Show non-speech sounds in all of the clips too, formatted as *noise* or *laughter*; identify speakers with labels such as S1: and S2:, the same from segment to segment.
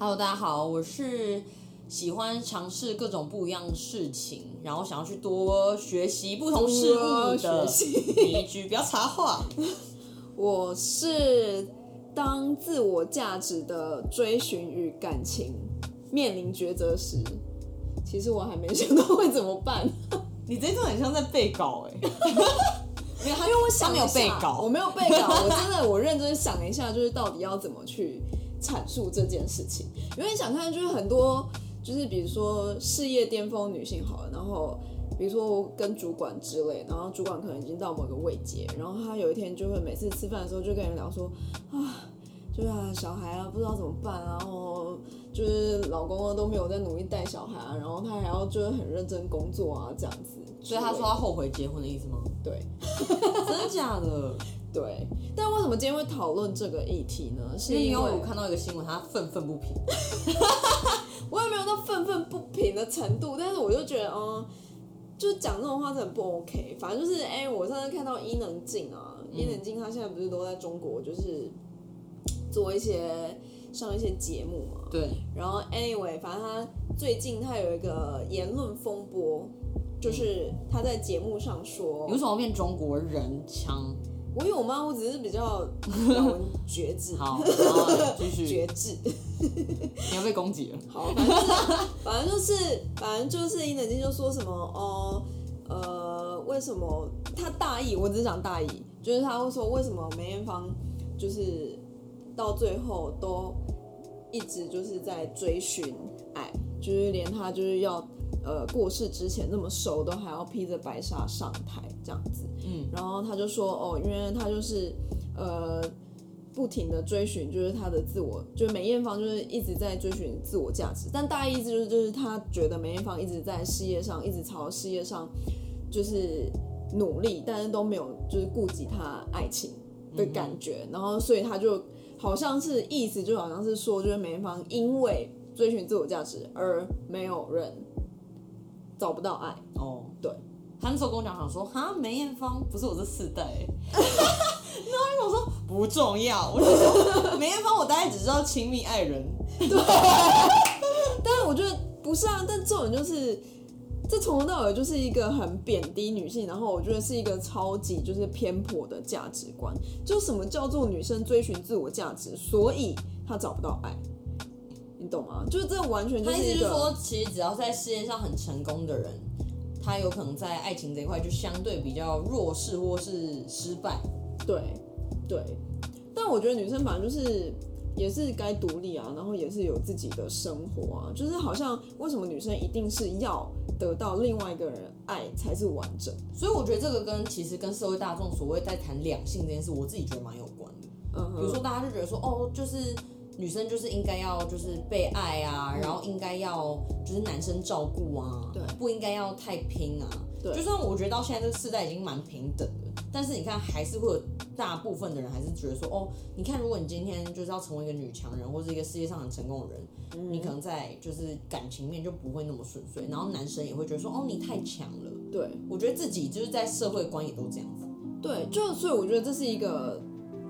S1: Hello，大家好，我是喜欢尝试各种不一样的事情，然后想要去多学习不同事物的一句，*laughs* 不要插话。
S2: 我是当自我价值的追寻与感情面临抉择时，其实我还没想到会怎么办，*laughs*
S1: 你这一段很像在背稿哎、*laughs*
S2: 因为我想
S1: 他没有背稿，
S2: 我没有背稿，我真的我认真想了一下，就是到底要怎么去阐述这件事情。因为你想看，就是很多，就是比如说事业巅峰女性好了，然后比如说跟主管之类，然后主管可能已经到某个位阶，然后他有一天就会每次吃饭的时候就跟人聊说啊。就是啊，小孩啊，不知道怎么办啊，然后就是老公啊都没有在努力带小孩啊，然后他还要就是很认真工作啊，这样子。
S1: 所以他说他后悔结婚的意思吗？
S2: 对，*laughs*
S1: 真的假的？
S2: 对，但为什么今天会讨论这个议题呢？是
S1: 因为我看到一个新闻，他愤愤不平。*laughs*
S2: 我也没有到愤愤不平的程度，但是我就觉得，嗯，就是讲这种话是很不 OK。反正就是，哎、我上次看到伊能静啊，伊能静她现在不是都在中国，就是做一些上一些节目嘛。
S1: 对，
S2: 然后 anyway，反正她最近她有一个言论风波，就是她在节目上说
S1: 你为，什么要变中国人腔？
S2: 我有吗？我只是比较咬文嚼字，
S1: 好，继续，*laughs*
S2: 绝志。
S1: 你要被攻击了。*laughs*
S2: 好，反正就是，反正就是，反正就是伊能静就说什么哦，呃，为什么他大意？我只是讲大意，就是他会说为什么梅艳芳就是到最后都一直就是在追寻爱，就是连他就是要呃过世之前那么瘦，都还要披着白纱上台这样子。
S1: 嗯，
S2: 然后他就说哦，因为他就是呃不停的追寻，就是他的自我，就是梅艳芳就是一直在追寻自我价值，但大意思就是就是他觉得梅艳芳一直在事业上，一直朝事业上就是努力，但是都没有就是顾及他爱情的感觉，然后所以他就好像是意思就好像是说，就是梅艳芳因为追寻自我价值而没有人找不到爱，
S1: 哦，
S2: 对。
S1: 他那时候跟我讲，想说哈，梅艳芳不是我这四代。欸，*laughs* 然后跟我说不重要，我就说梅艳芳我大概只知道亲密爱人，对。*laughs*
S2: 但是我觉得不是啊，但这种就是，这从头到尾就是一个很贬低女性，然后我觉得是一个超级就是偏颇的价值观。就什么叫做女生追寻自我价值，所以她找不到爱，你懂吗？就是这完全就
S1: 他意思
S2: 是个
S1: 说，其实只要在事业上很成功的人，他有可能在爱情这一块就相对比较弱势或是失败。
S2: 对对。但我觉得女生反正就是也是该独立啊，然后也是有自己的生活啊，就是好像为什么女生一定是要得到另外一个人爱才是完整？
S1: 所以我觉得这个跟其实跟社会大众所谓在谈两性这件事，我自己觉得蛮有关的。
S2: 嗯哼，
S1: 比如说大家就觉得说，哦，就是女生就是应该要就是被爱啊，然后应该要就是男生照顾啊，
S2: 对
S1: 不应该要太拼啊。
S2: 对
S1: 就算我觉得到现在这个时代已经蛮平等的，但是你看还是会有大部分的人还是觉得说，哦，你看如果你今天就是要成为一个女强人或者一个世界上很成功的人，
S2: 嗯
S1: 你可能在就是感情面就不会那么顺遂，然后男生也会觉得说，哦，你太强了。
S2: 对。
S1: 我觉得自己就是在社会观也都这样子。
S2: 对，就所以我觉得这是一个，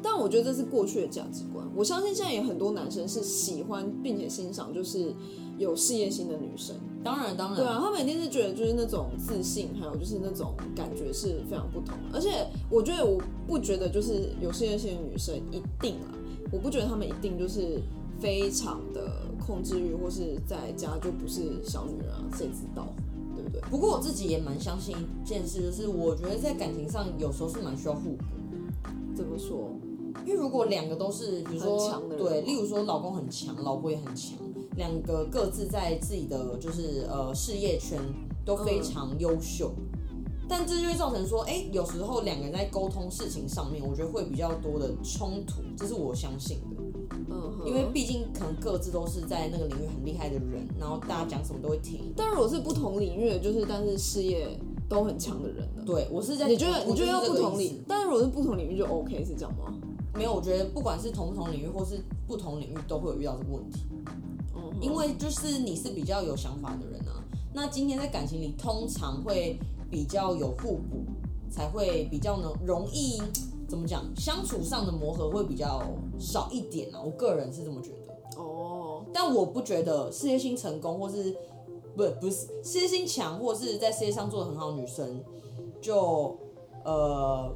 S2: 但我觉得这是过去的价值观。我相信现在也很多男生是喜欢并且欣赏，就是有事业心的女生。
S1: 当然，当然，
S2: 对啊，他们一定是觉得就是那种自信，还有就是那种感觉是非常不同的。而且我觉得我不觉得就是有事业心的女生一定啊，我不觉得她们一定就是非常的控制欲，或是在家就不是小女人啊，谁知道，对不对？
S1: 不过我自己也蛮相信一件事，就是我觉得在感情上有时候是蛮需要互补。
S2: 怎么说？
S1: 因为如果两个都是，比如说对，例如说老公很强，老婆也很强，两个各自在自己的就是呃事业圈都非常优秀，但这就会造成说，哎、有时候两个人在沟通事情上面，我觉得会比较多的冲突，这是我相信的。
S2: 嗯哼，
S1: 因为毕竟可能各自都是在那个领域很厉害的人，然后大家讲什么都会听。
S2: 但如果是不同领域的，就是但是事业都很强的人呢？
S1: 对我是在，
S2: 你觉得
S1: 我
S2: 你觉得要不同领，但是如果是不同领域就 OK 是这样吗？
S1: 没有，我觉得不管是同不同领域，或是不同领域，都会有遇到这个问题。
S2: 嗯
S1: 因为就是你是比较有想法的人啊，那今天在感情里通常会比较有互补，才会比较能容易怎么讲，相处上的磨合会比较少一点啊。我个人是这么觉得。
S2: 哦，
S1: 但我不觉得事业心成功或是不不是事业心强或是在事业上做的很好的女生，就呃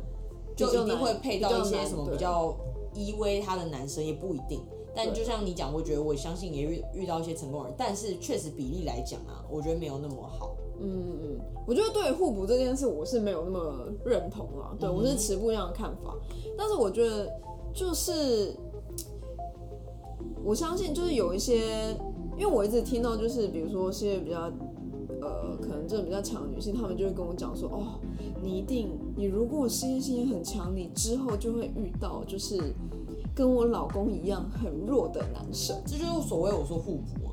S1: 就一定会配到一些什么比较依偎他的男生，也不一定。但就像你讲，我觉得我相信也遇遇到一些成功人，但是确实比例来讲啊，我觉得没有那么好。
S2: 嗯嗯，我觉得对于互补这件事，我是没有那么认同啦。对、我是持不一样的看法，但是我觉得就是我相信，就是有一些，因为我一直听到，就是比如说一些比较呃，可能真的比较强的女性，她们就会跟我讲说，哦，你一定，你如果事业心很强，你之后就会遇到就是跟我老公一样很弱的男生。
S1: 这就是所谓我说互补啊。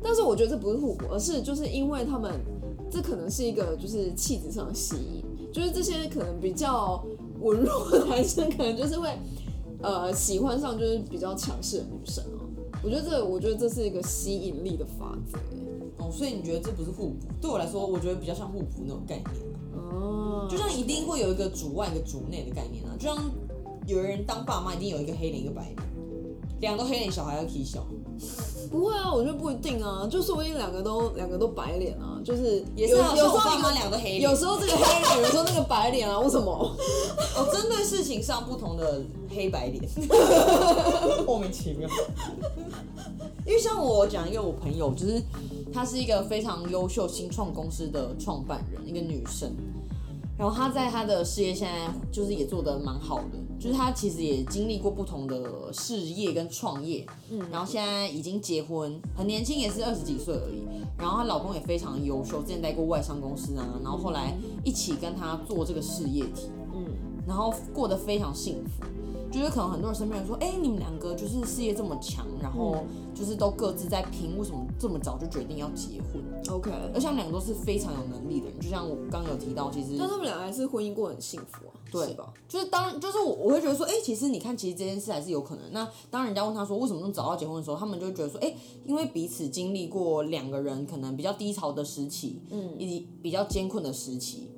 S2: 但是我觉得这不是互补，而是就是因为他们，这可能是一个就是气质上的吸引，就是这些可能比较文弱的男生，可能就是会呃喜欢上就是比较强势的女生哦、我觉得这，我觉得这是一个吸引力的法则。
S1: 哦，所以你觉得这不是互补？对我来说，我觉得比较像互补那种概念啊。
S2: 哦，
S1: 就像一定会有一个主外一个主内的概念啊，就像有人当爸妈一定有一个黑脸一个白脸，两个都黑脸小孩要踢小，
S2: 不会啊，我觉得不一定啊，就说不定两个都两个都白脸啊，就是
S1: 也是啊，
S2: 有有时
S1: 候爸妈两个黑脸，
S2: 有时候这个黑脸，有时候那个白脸啊，为什么？*laughs*
S1: 哦，针对事情上不同的黑白脸，*laughs* 莫名其妙。因为像我讲一个我朋友，就是她是一个非常优秀新创公司的创办人，一个女生。然后她在她的事业现在就是也做得蛮好的，就是她其实也经历过不同的事业跟创业，嗯，然后现在已经结婚，很年轻，也是二十几岁而已。然后她老公也非常优秀，之前待过外商公司啊，然后后来一起跟她做这个事业体，
S2: 嗯，
S1: 然后过得非常幸福。就是可能很多人身边人说，哎、你们两个就是事业这么强，然后就是都各自在拼，为什么这么早就决定要结婚
S2: ？OK，
S1: 而且他们两个都是非常有能力的人，就像我刚刚有提到，其实
S2: 但他们俩还是婚姻过得很幸福啊，
S1: 对
S2: 吧？
S1: 就是当就是我我会觉得说，哎、其实你看，其实这件事还是有可能。那当人家问他说为什么那么早要结婚的时候，他们就会觉得说，哎、因为彼此经历过两个人可能比较低潮的时期，嗯，以及比较艰困的时期，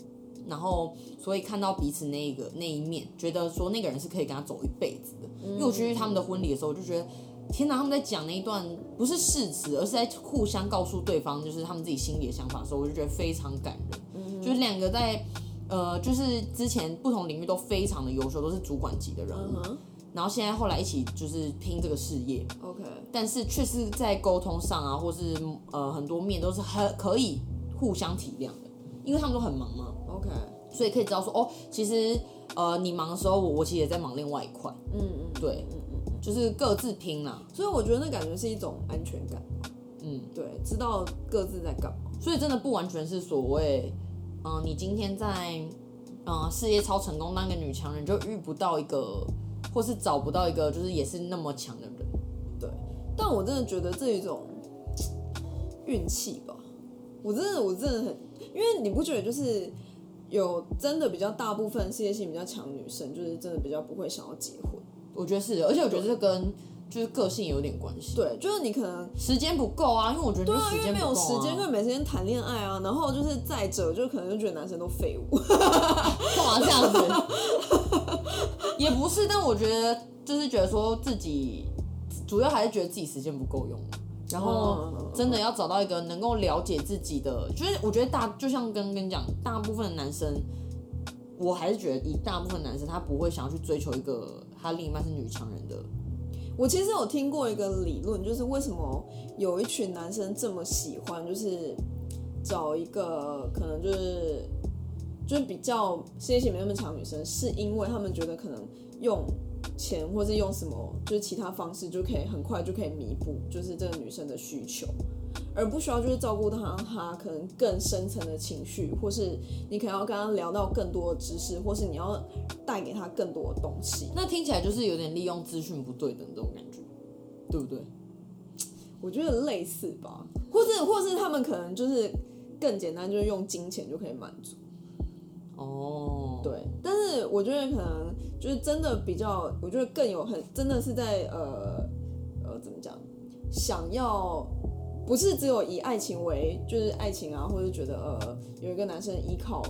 S1: 然后所以看到彼此那一个那一面，觉得说那个人是可以跟他走一辈子的。因为我去他们的婚礼的时候，我就觉得。天哪！他们在讲那一段不是誓词，而是在互相告诉对方，就是他们自己心里的想法的时候，我就觉得非常感人。就是两个在呃，就是之前不同领域都非常的优秀，都是主管级的人物，
S2: 嗯哼
S1: 然后现在后来一起就是拼这个事业
S2: ，，OK，
S1: 但是却是在沟通上啊，或是呃很多面都是很可以互相体谅的，因为他们都很忙嘛，
S2: OK，
S1: 所以可以知道说哦，其实呃你忙的时候，我我其实也在忙另外一块，
S2: 嗯嗯，
S1: 对，嗯嗯。就是各自拼啦，
S2: 所以我觉得那感觉是一种安全感，
S1: 嗯，
S2: 对，知道各自在干嘛。
S1: 所以真的不完全是所谓，嗯、你今天在呃事业超成功当个女强人，就遇不到一个，或是找不到一个就是也是那么强的人。
S2: 对，但我真的觉得这一种运气吧，我真的我真的很，因为你不觉得就是有真的比较大部分事业性比较强的女生，就是真的比较不会想要结婚。
S1: 我觉得是的，而且我觉得这跟就是个性有点关系，
S2: 对，就是你可能
S1: 时间不够啊，因为我觉得
S2: 对啊，因为没有时间，因为没时间谈恋爱啊，然后就是再者，就可能就觉得男生都废物。*laughs*
S1: 干嘛这样子？也不是，但我觉得就是觉得说自己主要还是觉得自己时间不够用，然后
S2: 嗯
S1: 真的要找到一个能够了解自己的，就是我觉得大就像跟跟你讲，大部分的男生，我还是觉得以大部分男生他不会想要去追求一个他另一半是女强人的，
S2: 我其实有听过一个理论，就是为什么有一群男生这么喜欢，就是找一个可能就是就是比较事业心没那么强女生，是因为他们觉得可能用钱或是用什么就是其他方式就可以很快就可以弥补，就是这个女生的需求。而不需要就是照顾她，她可能更深层的情绪，或是你可能要跟她聊到更多的知识，或是你要带给她更多的东西。
S1: 那听起来就是有点利用资讯不对等这种感觉，对不对？
S2: 我觉得类似吧，或是或是他们可能就是更简单，就是用金钱就可以满足。
S1: 哦，
S2: 对，但是我觉得可能就是真的比较，我觉得更有很真的是在呃呃怎么讲，想要不是只有以爱情为就是爱情啊，或者觉得呃有一个男生依靠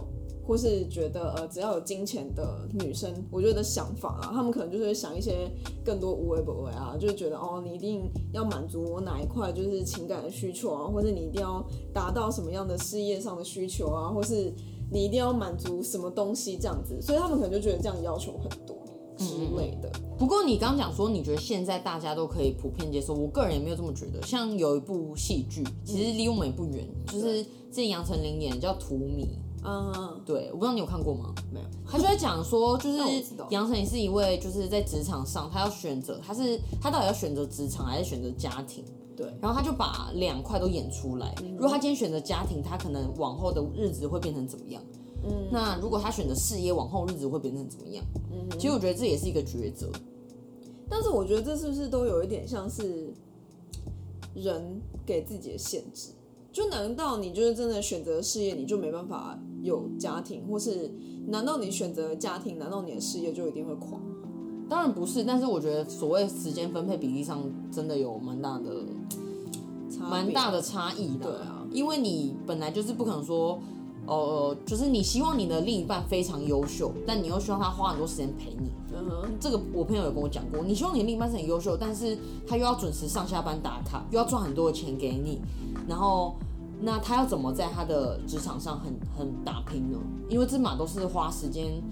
S2: 或是觉得呃只要有金钱的女生，我觉得想法啊，他们可能就是想一些更多无为不为啊，就是觉得哦你一定要满足我哪一块就是情感的需求啊，或者你一定要达到什么样的事业上的需求啊，或是你一定要满足什么东西这样子，所以他们可能就觉得这样要求很多之类的。
S1: 不过你刚刚讲说，你觉得现在大家都可以普遍接受，我个人也没有这么觉得。像有一部戏剧，其实离我们也不远，就是这杨丞琳演叫《荼蘼》。
S2: 嗯，
S1: 对，我不知道你有看过吗？
S2: 没有。*laughs*
S1: 他就在讲说，就是杨丞琳是一位就是在职场上，他要选择，他是他到底要选择职场还是选择家庭？
S2: 对，
S1: 然后他就把两块都演出来。如果他今天选择家庭，他可能往后的日子会变成怎么样？嗯，那如果他选择事业，往后日子会变成怎么样？嗯，其实我觉得这也是一个抉择。
S2: 但是我觉得这是不是都有一点像是人给自己的限制？就难道你就是真的选择事业，你就没办法有家庭，或是难道你选择家庭，难道你的事业就一定会垮？
S1: 当然不是，但是我觉得所谓时间分配比例上，真的有蛮大的、
S2: 差
S1: 蛮大的差异的。
S2: 对啊，
S1: 因为你本来就是不可能说，呃，就是你希望你的另一半非常优秀，但你又希望他花很多时间陪你。
S2: 嗯哼，
S1: 这个我朋友有跟我讲过，你希望你的另一半是很优秀，但是他又要准时上下班打卡，又要赚很多的钱给你，然后那他要怎么在他的职场上很很打拼呢？因为这码都是花时间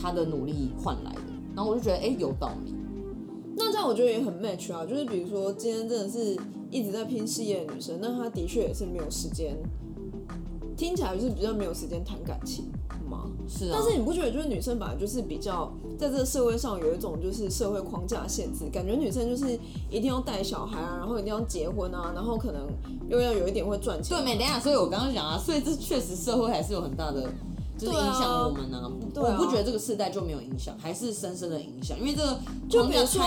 S1: 他的努力换来的。然后我就觉得，哎、有道理。
S2: 那这样我觉得也很 match 啊。就是比如说今天真的是一直在拼事业的女生，那她的确也是没有时间，听起来就是比较没有时间谈感情吗？
S1: 是啊，
S2: 但是你不觉得，就是女生本来就是比较在这个社会上有一种就是社会框架限制，感觉女生就是一定要带小孩啊，然后一定要结婚啊，然后可能又要有一点会赚钱啊。
S1: 对没？等一下，所以我刚刚讲啊，所以这确实社会还是有很大的，影响我们呢、我不觉得这个世代就没有影响，还是深深的影响，因为这个
S2: 就比如说。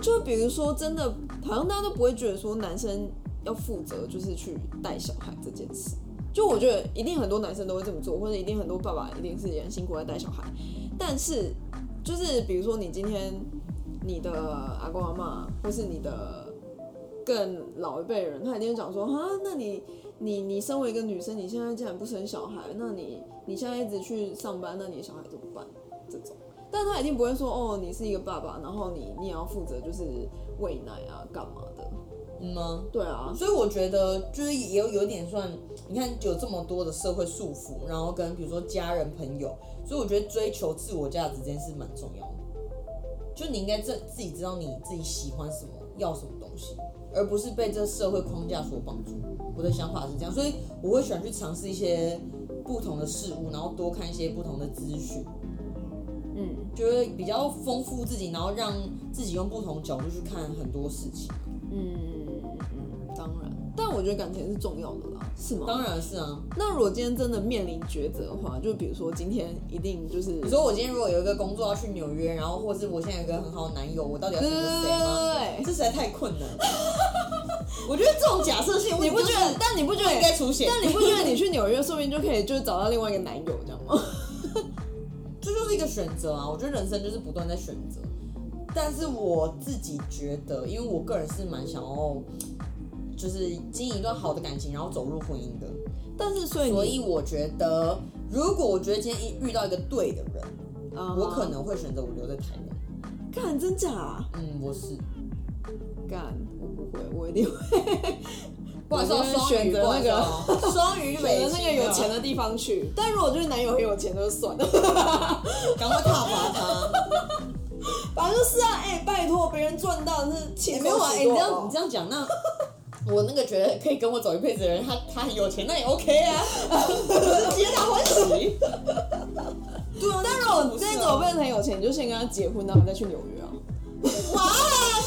S2: 就比如说，真的好像大家都不会觉得说男生要负责就是去带小孩这件事。就我觉得一定很多男生都会这么做，或者一定很多爸爸一定是也很辛苦在带小孩。但是就是比如说你今天你的阿公阿妈，或是你的更老一辈人，他一定会讲说啊，那你你你身为一个女生，你现在竟然不生小孩，那你你现在一直去上班，那你的小孩怎么办？这种。但他一定不会说哦，你是一个爸爸，然后你你也要负责就是喂奶啊，干嘛的？
S1: 嗯吗？
S2: 对啊，
S1: 所以我觉得就是也有有点算，你看有这么多的社会束缚，然后跟比如说家人朋友，所以我觉得追求自我价值这件事蛮重要的。就你应该自自己知道你自己喜欢什么，要什么东西，而不是被这社会框架所绑住。我的想法是这样，所以我会喜欢去尝试一些不同的事物，然后多看一些不同的资讯，
S2: 嗯，
S1: 就会比较丰富自己，然后让自己用不同角度去看很多事情。
S2: 嗯嗯，当然，但我觉得感情是重要的啦，是吗？
S1: 当然是啊，
S2: 那如果今天真的面临抉择的话，就比如说今天一定就是，
S1: 你说我今天如果有一个工作要去纽约，然后或是我现在有一个很好的男友，我到底要选择谁吗？
S2: 对，
S1: 这实在太困难了。我觉得这种假设性问题
S2: 你不觉得？但你不觉
S1: 得应
S2: 得？
S1: 该出现？
S2: 但你不觉得你去纽约，说不定就可以就是找到另外一个男友这样吗？*laughs*
S1: 这就是一个选择啊！我觉得人生就是不断在选择。但是我自己觉得，因为我个人是蛮想要，就是经营一段好的感情，然后走入婚姻的。
S2: 但是所以
S1: 所以我觉得，如果我觉得今天遇到一个对的人，
S2: 啊
S1: 我可能会选择我留在台湾。
S2: 干真假啊？
S1: 嗯，我是。
S2: 干我不会，我一定会 *laughs*
S1: 不好意思双
S2: 选择那个 *laughs*
S1: 双鱼
S2: 选
S1: 尾
S2: 择那个有钱的地方去。但如果就是男友很有钱，就算了。
S1: 赶快踏伐他。*laughs*
S2: 反正就是啊，哎、拜托，别人赚到是
S1: 也
S2: 钱
S1: 没有啊，哎、
S2: 哎、
S1: 你这样你这样讲，那我那个觉得可以跟我走一辈子的人，他他很有钱，那也 OK 啊，皆大欢喜。对啊，
S2: 但如果
S1: 不是
S2: 这
S1: 啊
S2: 种变得很有钱，你就先跟他结婚，然后再去纽约啊，
S1: 哇，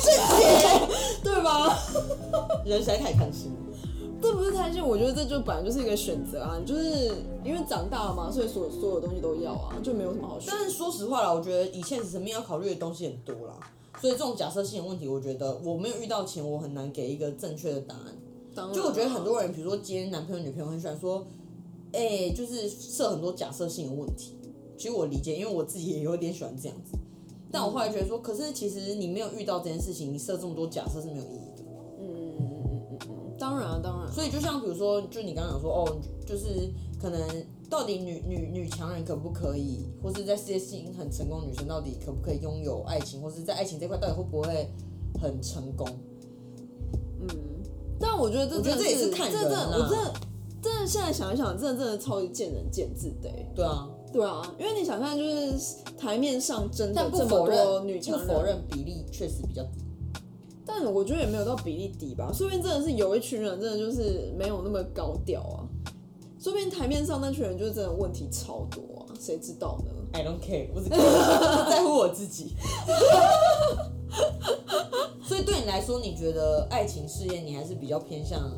S1: 这钱
S2: 对吧？*laughs*
S1: 人实在太贪心了。
S2: 这不是贪心，我觉得这就本来就是一个选择啊，就是因为长大了嘛，所以所所有东西都要啊，就没有什么好选。
S1: 但是说实话啦，我觉得以现实层面要考虑的东西很多啦，所以这种假设性的问题，我觉得我没有遇到前，我很难给一个正确的答案。
S2: 当然
S1: 就我觉得很多人，比如说今天男朋友女朋友很喜欢说，哎、就是设很多假设性的问题。其实我理解，因为我自己也有点喜欢这样子。但我后来觉得说，可是其实你没有遇到这件事情，你设这么多假设是没有意义的嗯嗯嗯嗯嗯。
S2: 当然啊当然，
S1: 所以就像比如说，就你刚刚讲说，哦，就是可能到底女女女强人可不可以，或是在事业心很成功的女生到底可不可以拥有爱情，或是在爱情这块到底会不会很成功？
S2: 嗯但我觉得这
S1: 这也是看人啊
S2: 真的我真的真的现在想一想，真的真的超级见仁见智的欸。
S1: 对啊，
S2: 对啊，因为你想看，就是台面上真的
S1: 但不
S2: 这么多女强人，
S1: 不否认比例确实比较低。
S2: 但我觉得也没有到比例低吧，说不定真的是有一群人真的就是没有那么高调啊，说不定台面上那群人就是真的问题超多啊，谁知道呢
S1: ？I don't care，我只 care 我只在乎我自己。*laughs* 所以对你来说，你觉得爱情事业，你还是比较偏向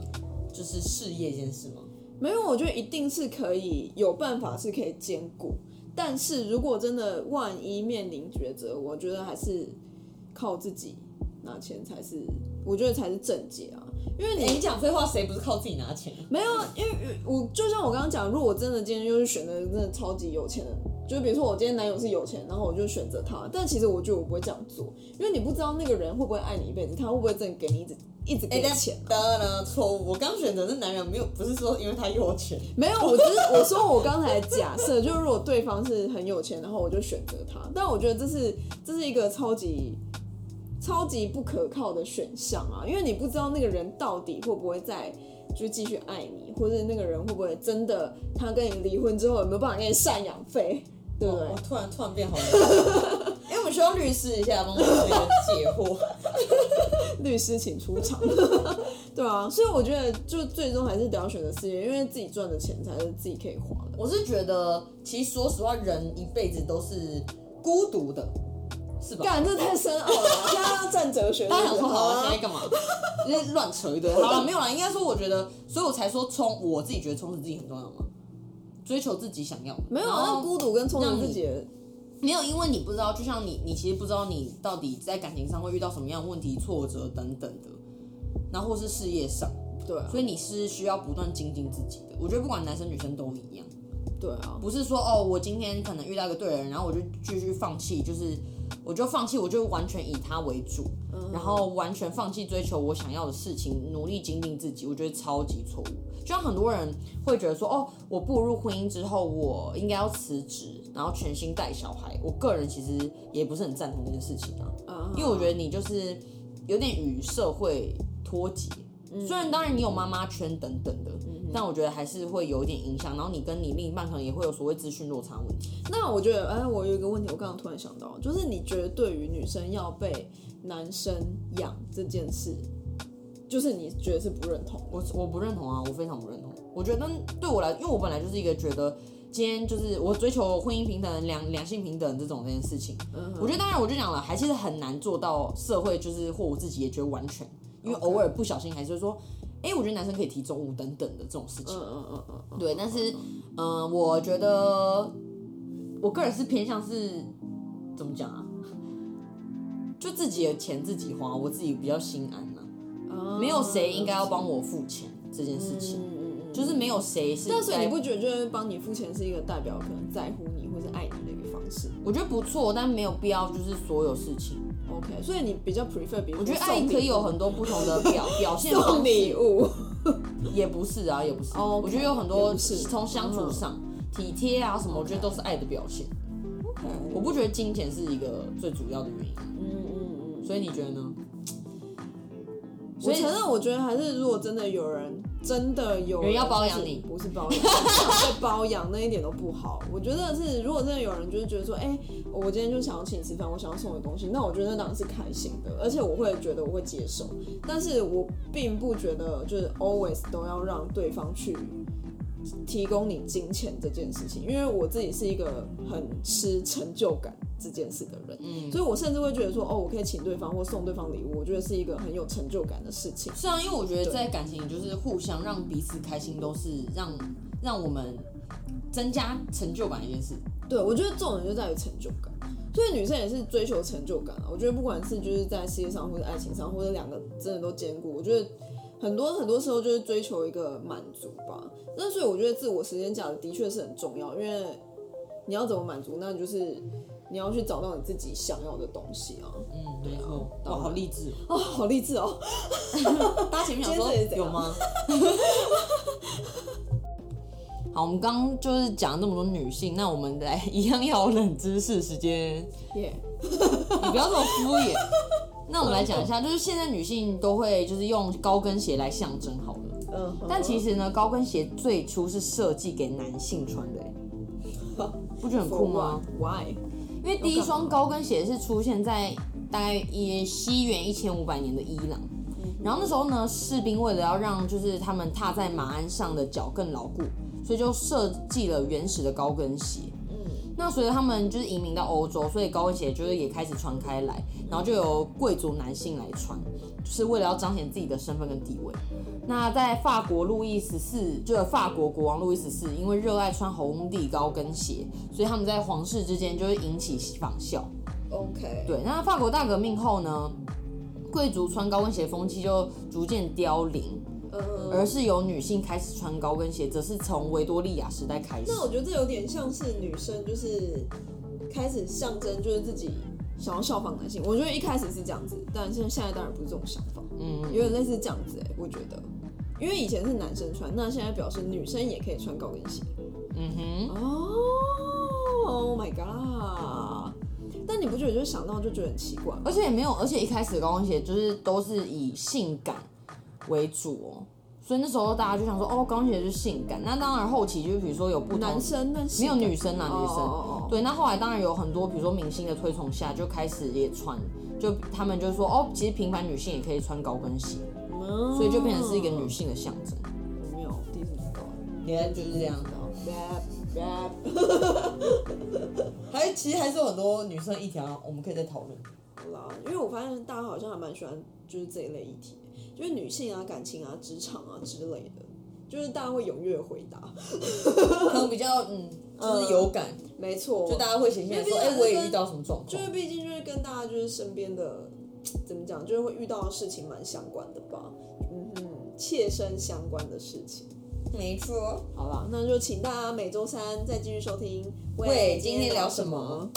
S1: 就是事业这件事吗？
S2: 没有，我觉得一定是可以有办法是可以兼顾，但是如果真的万一面临抉择，我觉得还是靠自己拿钱才是，我觉得才是正解啊，因为你
S1: 你讲废话，谁不是靠自己拿钱？
S2: 没有啊，因为我就像我刚刚讲，如果我真的今天就是选择真的超级有钱的，就比如说我今天男友是有钱，然后我就选择他，但其实我觉得我不会这样做，因为你不知道那个人会不会爱你一辈子，他会不会真的给你一直一直给钱。
S1: 当然错误。我刚选择的男人没有，不是说因为他有钱，
S2: 没有，我只是我说我刚才假设，就是如果对方是很有钱，然后我就选择他，但我觉得这是这是一个超级超级不可靠的选项啊，因为你不知道那个人到底会不会再就继续爱你，或者那个人会不会真的他跟你离婚之后有没有办法给你赡养费，对不对
S1: 我？突然突然变好了。*laughs* 因为我们需要律师一下帮我们那个解惑。*laughs* *laughs*
S2: 律师请出场，对啊，所以我觉得就最终还是得要选择事业，因为自己赚的钱才是自己可以花的。
S1: 我是觉得，其实说实话，人一辈子都是孤独的，是吧？
S2: 干，这太深奥了，现在要站哲学。
S1: 大家想说好啊，
S2: 啊
S1: 现在干嘛？就是乱扯一堆。好了，没有啦，应该说，我觉得，所以我才说充，我自己觉得充实自己很重要嘛，追求自己想要的。
S2: 没有，
S1: 然后
S2: 那孤独跟充实自己，
S1: 没有，因为你不知道，就像你，你其实不知道你到底在感情上会遇到什么样的问题、挫折等等的，然后或是事业上，
S2: 对啊，
S1: 所以你是需要不断精进自己的。我觉得不管男生女生都一样。
S2: 对啊，
S1: 不是说哦，我今天可能遇到一个对的人，然后我就继续放弃，就是我就放弃，我就完全以他为主，然后完全放弃追求我想要的事情，努力精进自己，我觉得超级错误。就像很多人会觉得说，哦，我步入婚姻之后，我应该要辞职，然后全心带小孩。我个人其实也不是很赞同这件事情啊，
S2: 啊
S1: 因为我觉得你就是有点与社会脱节。虽然当然你有妈妈圈等等的，但我觉得还是会有一点影响。然后你跟你另一半可能也会有所谓资讯落差问题。
S2: 那我觉得，哎，我有一个问题，我刚刚突然想到，就是你觉得对于女生要被男生养这件事，就是你觉得是不认同？
S1: 我我不认同啊，我非常不认同。我觉得对我来，因为我本来就是一个觉得今天就是我追求婚姻平等、两两性平等这种这件事情。
S2: 嗯
S1: 我觉得当然我就讲了，还是很难做到社会就是或我自己也觉得完全，因为偶尔不小心还是说，哎、我觉得男生可以提中午等等的这种事情。
S2: 嗯嗯嗯
S1: 对，但是，嗯、我觉得我个人是偏向是怎么讲啊？就自己的钱自己花，我自己比较心安呐、
S2: 啊
S1: 没有谁应该要帮我付钱这件事情，
S2: 嗯嗯嗯。
S1: 就是没有谁是
S2: 但是
S1: 该
S2: 你不觉得就是帮你付钱是一个代表可能在乎你或是爱你的一个方式
S1: 我觉得不错，但没有必要就是所有事情。
S2: ？OK，所以你比较 prefer，比如
S1: 我觉得爱可以有很多不同的表 *laughs* 表现
S2: 送
S1: 方式，
S2: 礼物，
S1: 也不是啊，也不是。
S2: 哦，OK，
S1: 我觉得有很
S2: 也
S1: 多
S2: 不是
S1: 从相处上体贴啊什么，我觉得都是爱的表现。我不觉得金钱是一个最主要的原因，
S2: 嗯嗯嗯。
S1: 所以你觉得呢？
S2: 我承认，我觉得还是如果真的有人真的有
S1: 人要包养你
S2: 不是包养，*laughs* 被包养那一点都不好。我觉得是，如果真的有人就是觉得说，哎、我今天就想要请你吃饭，我想要送你东西，那我觉得那当然是开心的，而且我会觉得我会接受。但是我并不觉得就是 always 都要让对方去提供你金钱这件事情，因为我自己是一个很吃成就感这件事的人，
S1: 嗯，
S2: 所以我甚至会觉得说，哦，我可以请对方或送对方礼物，我觉得是一个很有成就感的事情。
S1: 是啊，因为我觉得在感情里就是互相让彼此开心，都是让让我们增加成就感的一件事。
S2: 对，我觉得重点就在于成就感，所以女生也是追求成就感啊。我觉得不管是就是在事业上或者爱情上，或者两个真的都兼顾，我觉得很多很多时候就是追求一个满足吧。那所以我觉得自我时间价值的确是很重要，因为你要怎么满足，那就是你要去找到你自己想要的东西啊。
S1: 嗯，没错，哇，好励志哦！
S2: 哦，好励志哦！*laughs*
S1: 大家前面想说有吗？*laughs* 好，我们刚刚就是讲了那么多女性，那我们来一样要有冷知识时间，
S2: 耶、*laughs*
S1: 你不要这么敷衍。那我们来讲一下，就是现在女性都会就是用高跟鞋来象征好了，
S2: 嗯，
S1: 但其实呢，高跟鞋最初是设计给男性穿的、欸，不觉得很酷吗
S2: ？？Why？
S1: 因为第一双高跟鞋是出现在大概也西元一千五百年的伊朗，然后那时候呢，士兵为了要让就是他们踏在马鞍上的脚更牢固，所以就设计了原始的高跟鞋。嗯那随着他们就是移民到欧洲，所以高跟鞋就是也开始传开来，然后就由贵族男性来穿，就是为了要彰显自己的身份跟地位。那在法国路易十四，就是法国国王路易十四，因为热爱穿红底高跟鞋，所以他们在皇室之间就会引起仿效。
S2: OK，
S1: 对，那法国大革命后呢，贵族穿高跟鞋风气就逐渐凋零，
S2: 嗯，
S1: 而是由女性开始穿高跟鞋，则是从维多利亚时代开始。
S2: 那我觉得这有点像是女生就是开始象征，就是自己想要效仿男性。我觉得一开始是这样子，但现在现在当然不是这种想法，
S1: 嗯，
S2: 有点类似这样子哎、我觉得，因为以前是男生穿，那现在表示女生也可以穿高跟鞋。
S1: 嗯哼，
S2: 哦，Oh my god！但你不觉得就是想到就觉得很奇怪？
S1: 而且也没有，而且一开始高跟鞋就是都是以性感为主哦，所以那时候大家就想说，哦，高跟鞋就是性感。那当然后期就是比如说有不同
S2: 男生那
S1: 没有女生啦，女生。
S2: 哦
S1: 对，那后来当然有很多，比如说明星的推崇下，就开始也穿，就他们就说，哦，其实平凡女性也可以穿高跟鞋，
S2: 哦
S1: 所以就变成是一个女性的象征。
S2: 我没有，第一次知道。
S1: 原来就是这样。
S2: rap *laughs* rap，
S1: 还其实还是有很多女生议题啊，我们可以再讨论。
S2: 好啦，因为我发现大家好像还蛮喜欢就是这一类议题，就是女性啊、感情啊、职场啊之类的，就是大家会踊跃回答。
S1: 可能比较嗯，就是有感，
S2: 没错，
S1: 就大家会显现说，哎、我也遇到什么状况。
S2: 就是毕竟就是跟大家就是身边的怎么讲，就是会遇到的事情蛮相关的吧，嗯哼，切身相关的事情。
S1: 没错。
S2: 好了，那就请大家每周三再继续收听。
S1: 喂今天聊什么？